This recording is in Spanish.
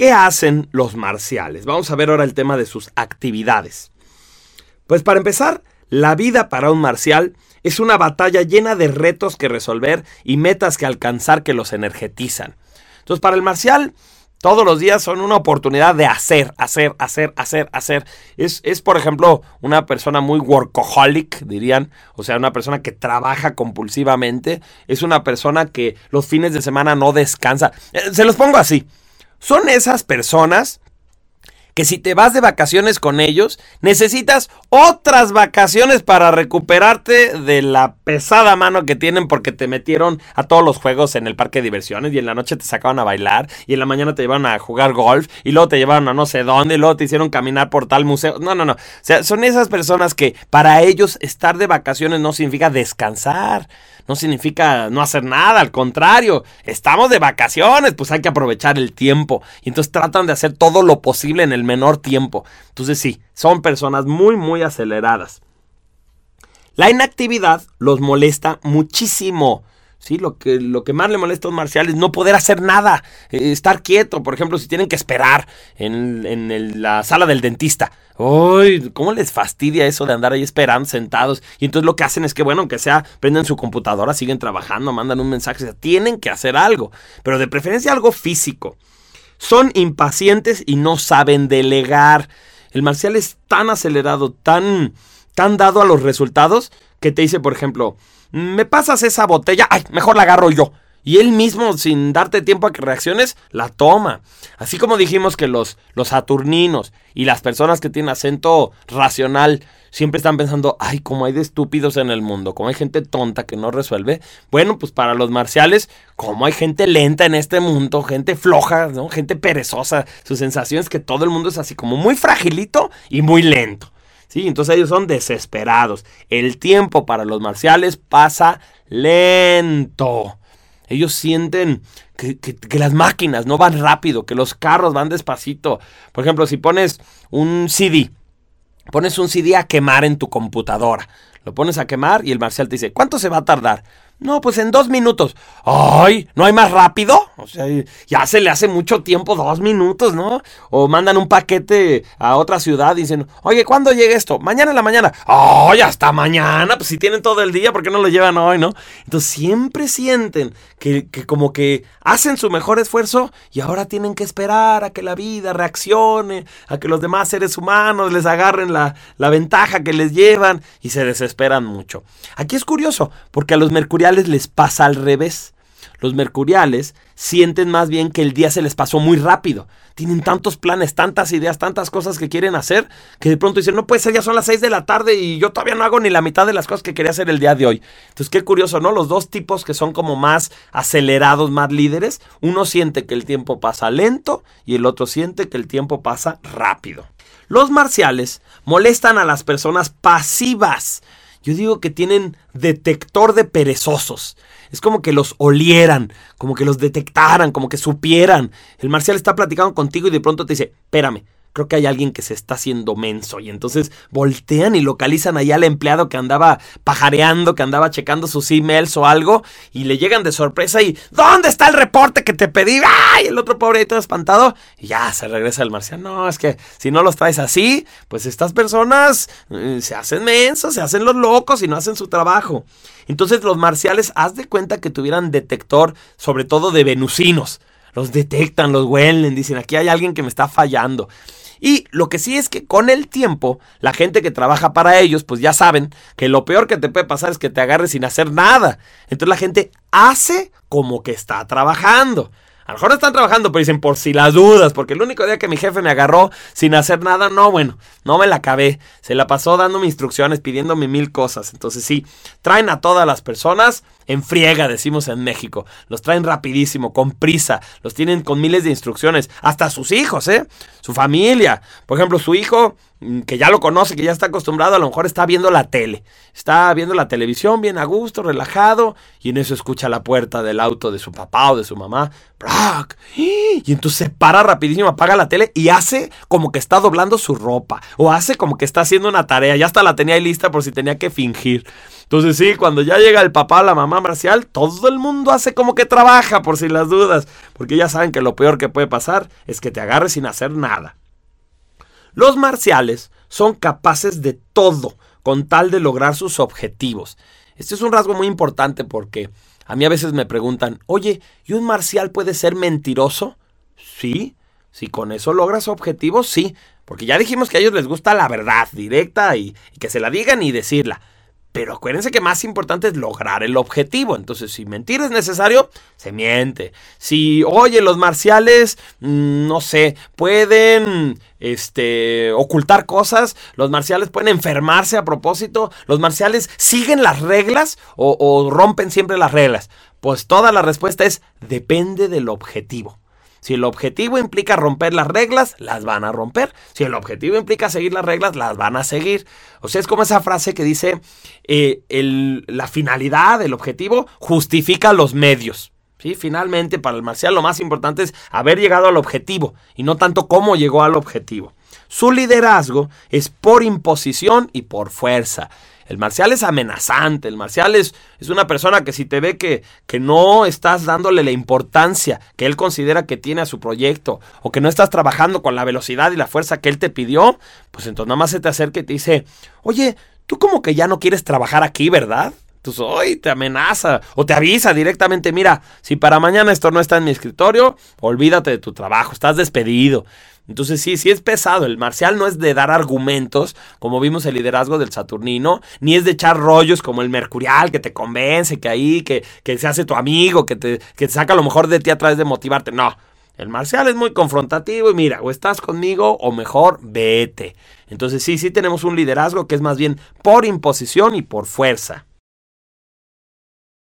¿Qué hacen los marciales? Vamos a ver ahora el tema de sus actividades. Pues para empezar, la vida para un marcial es una batalla llena de retos que resolver y metas que alcanzar que los energetizan. Entonces, para el marcial, todos los días son una oportunidad de hacer, hacer, hacer, hacer, hacer. Es, es, por ejemplo, una persona muy workaholic, dirían. O sea, una persona que trabaja compulsivamente. Es una persona que los fines de semana no descansa. Eh, se los pongo así. Son esas personas que si te vas de vacaciones con ellos, necesitas otras vacaciones para recuperarte de la pesada mano que tienen porque te metieron a todos los juegos en el parque de diversiones y en la noche te sacaban a bailar y en la mañana te llevaron a jugar golf y luego te llevaron a no sé dónde y luego te hicieron caminar por tal museo. No, no, no. O sea, son esas personas que para ellos estar de vacaciones no significa descansar no significa no hacer nada, al contrario, estamos de vacaciones, pues hay que aprovechar el tiempo. Y entonces tratan de hacer todo lo posible en el menor tiempo. Entonces sí, son personas muy, muy aceleradas. La inactividad los molesta muchísimo. Sí, lo que, lo que más le molesta a un marcial es no poder hacer nada, eh, estar quieto. Por ejemplo, si tienen que esperar en, la sala del dentista. ¡Uy! ¿Cómo les fastidia eso de andar ahí esperando sentados? Y entonces lo que hacen es que, bueno, aunque sea, prenden su computadora, siguen trabajando, mandan un mensaje, tienen que hacer algo, pero de preferencia algo físico. Son impacientes y no saben delegar. El marcial es tan acelerado, tan, tan dado a los resultados, que te dice, por ejemplo, me pasas esa botella, ay, mejor la agarro yo. Y él mismo, sin darte tiempo a que reacciones, la toma. Así como dijimos que los, los saturninos y las personas que tienen acento racional siempre están pensando, ay, como hay de estúpidos en el mundo, como hay gente tonta que no resuelve. Bueno, pues para los marciales, como hay gente lenta en este mundo, gente floja, ¿no? gente perezosa. Su sensación es que todo el mundo es así como muy fragilito y muy lento. ¿sí? Entonces ellos son desesperados. El tiempo para los marciales pasa lento. Ellos sienten que, las máquinas no van rápido, que los carros van despacito. Por ejemplo, si pones un CD, pones un CD a quemar en tu computadora. Lo pones a quemar y el marcial te dice, ¿cuánto se va a tardar? No, pues en dos minutos. ¡Ay! ¿No hay más rápido? O sea, ya se le hace mucho tiempo, dos minutos, ¿no? O mandan un paquete a otra ciudad y dicen, oye, ¿cuándo llega esto? Mañana en la mañana. ¡Ay, hasta mañana! Pues si tienen todo el día, ¿por qué no lo llevan hoy, no? Entonces siempre sienten que, que como que hacen su mejor esfuerzo y ahora tienen que esperar a que la vida reaccione, a que los demás seres humanos les agarren la, la ventaja que les llevan y se desesperan mucho. Aquí es curioso, porque a los mercuriales les pasa al revés. Los mercuriales sienten más bien que el día se les pasó muy rápido. Tienen tantos planes, tantas ideas, tantas cosas que quieren hacer, que de pronto dicen, no puede ser, ya son las 6 de la tarde y yo todavía no hago ni la mitad de las cosas que quería hacer el día de hoy. Entonces, qué curioso, ¿no? Los dos tipos que son como más acelerados, más líderes, uno siente que el tiempo pasa lento y el otro siente que el tiempo pasa rápido. Los marciales molestan a las personas pasivas. Yo digo que tienen detector de perezosos. Es como que los olieran, como que los detectaran, como que supieran. El marcial está platicando contigo y de pronto te dice, espérame, creo que hay alguien que se está haciendo menso. Y entonces voltean y localizan allá al empleado que andaba pajareando, que andaba checando sus emails o algo, y le llegan de sorpresa y ¿dónde está el reporte que te pedí? ¡Ay! El otro pobre ahí todo espantado. Y ya se regresa el marcial. No, es que si no los traes así, pues estas personas eh, se hacen mensos, se hacen los locos y no hacen su trabajo. Entonces los marciales, haz de cuenta que tuvieran detector, sobre todo de venusinos. Los detectan, los huelen, dicen, aquí hay alguien que me está fallando. Y lo que sí es que con el tiempo, la gente que trabaja para ellos, pues ya saben que lo peor que te puede pasar es que te agarres sin hacer nada. Entonces la gente hace como que está trabajando. A lo mejor están trabajando, pero dicen por si las dudas, porque el único día que mi jefe me agarró sin hacer nada, no, bueno, no me la acabé. Se la pasó dándome instrucciones, pidiéndome mil cosas. Entonces sí, traen a todas las personas en friega, decimos en México. Los traen rapidísimo, con prisa. Los tienen con miles de instrucciones. Hasta sus hijos, ¿eh? Su familia. Por ejemplo, su hijo que ya lo conoce, que ya está acostumbrado, a lo mejor está viendo la tele. Está viendo la televisión bien a gusto, relajado, y en eso escucha la puerta del auto de su papá o de su mamá. ¡Brack! Y entonces se para rapidísimo, apaga la tele y hace como que está doblando su ropa. O hace como que está haciendo una tarea. Ya hasta la tenía ahí lista por si tenía que fingir. Entonces sí, cuando ya llega el papá, la mamá marcial, todo el mundo hace como que trabaja por si las dudas. Porque ya saben que lo peor que puede pasar es que te agarres sin hacer nada. Los marciales son capaces de todo con tal de lograr sus objetivos. Este es un rasgo muy importante porque a mí a veces me preguntan, oye, ¿y un marcial puede ser mentiroso? Sí, si con eso logra su objetivo, sí, porque ya dijimos que a ellos les gusta la verdad directa y, y que se la digan y decirla. Pero acuérdense que más importante es lograr el objetivo. Entonces, si mentir es necesario, se miente. Si, oye, los marciales, mm, no sé, pueden este, ocultar cosas, los marciales pueden enfermarse a propósito, los marciales siguen las reglas o, o rompen siempre las reglas. Pues toda la respuesta es depende del objetivo. Si el objetivo implica romper las reglas, las van a romper. Si el objetivo implica seguir las reglas, las van a seguir. O sea, es como esa frase que dice, eh, la finalidad, el objetivo, justifica los medios. ¿Sí? Finalmente, para el marcial lo más importante es haber llegado al objetivo y no tanto cómo llegó al objetivo. Su liderazgo es por imposición y por fuerza. El marcial es amenazante, el marcial es, es una persona que si te ve que, que, no estás dándole la importancia que él considera que tiene a su proyecto o que no estás trabajando con la velocidad y la fuerza que él te pidió, pues entonces nada más se te acerca y te dice, oye, tú como que ya no quieres trabajar aquí, ¿verdad? Entonces, hoy te amenaza o te avisa directamente, mira, si para mañana esto no está en mi escritorio, olvídate de tu trabajo, estás despedido. Entonces sí, sí es pesado. El marcial no es de dar argumentos, como vimos el liderazgo del Saturnino, ni es de echar rollos como el Mercurial, que te convence, que ahí, que, que se hace tu amigo, que te, que te saca lo mejor de ti a través de motivarte. No, el marcial es muy confrontativo y mira, o estás conmigo o mejor vete. Entonces sí, sí tenemos un liderazgo que es más bien por imposición y por fuerza.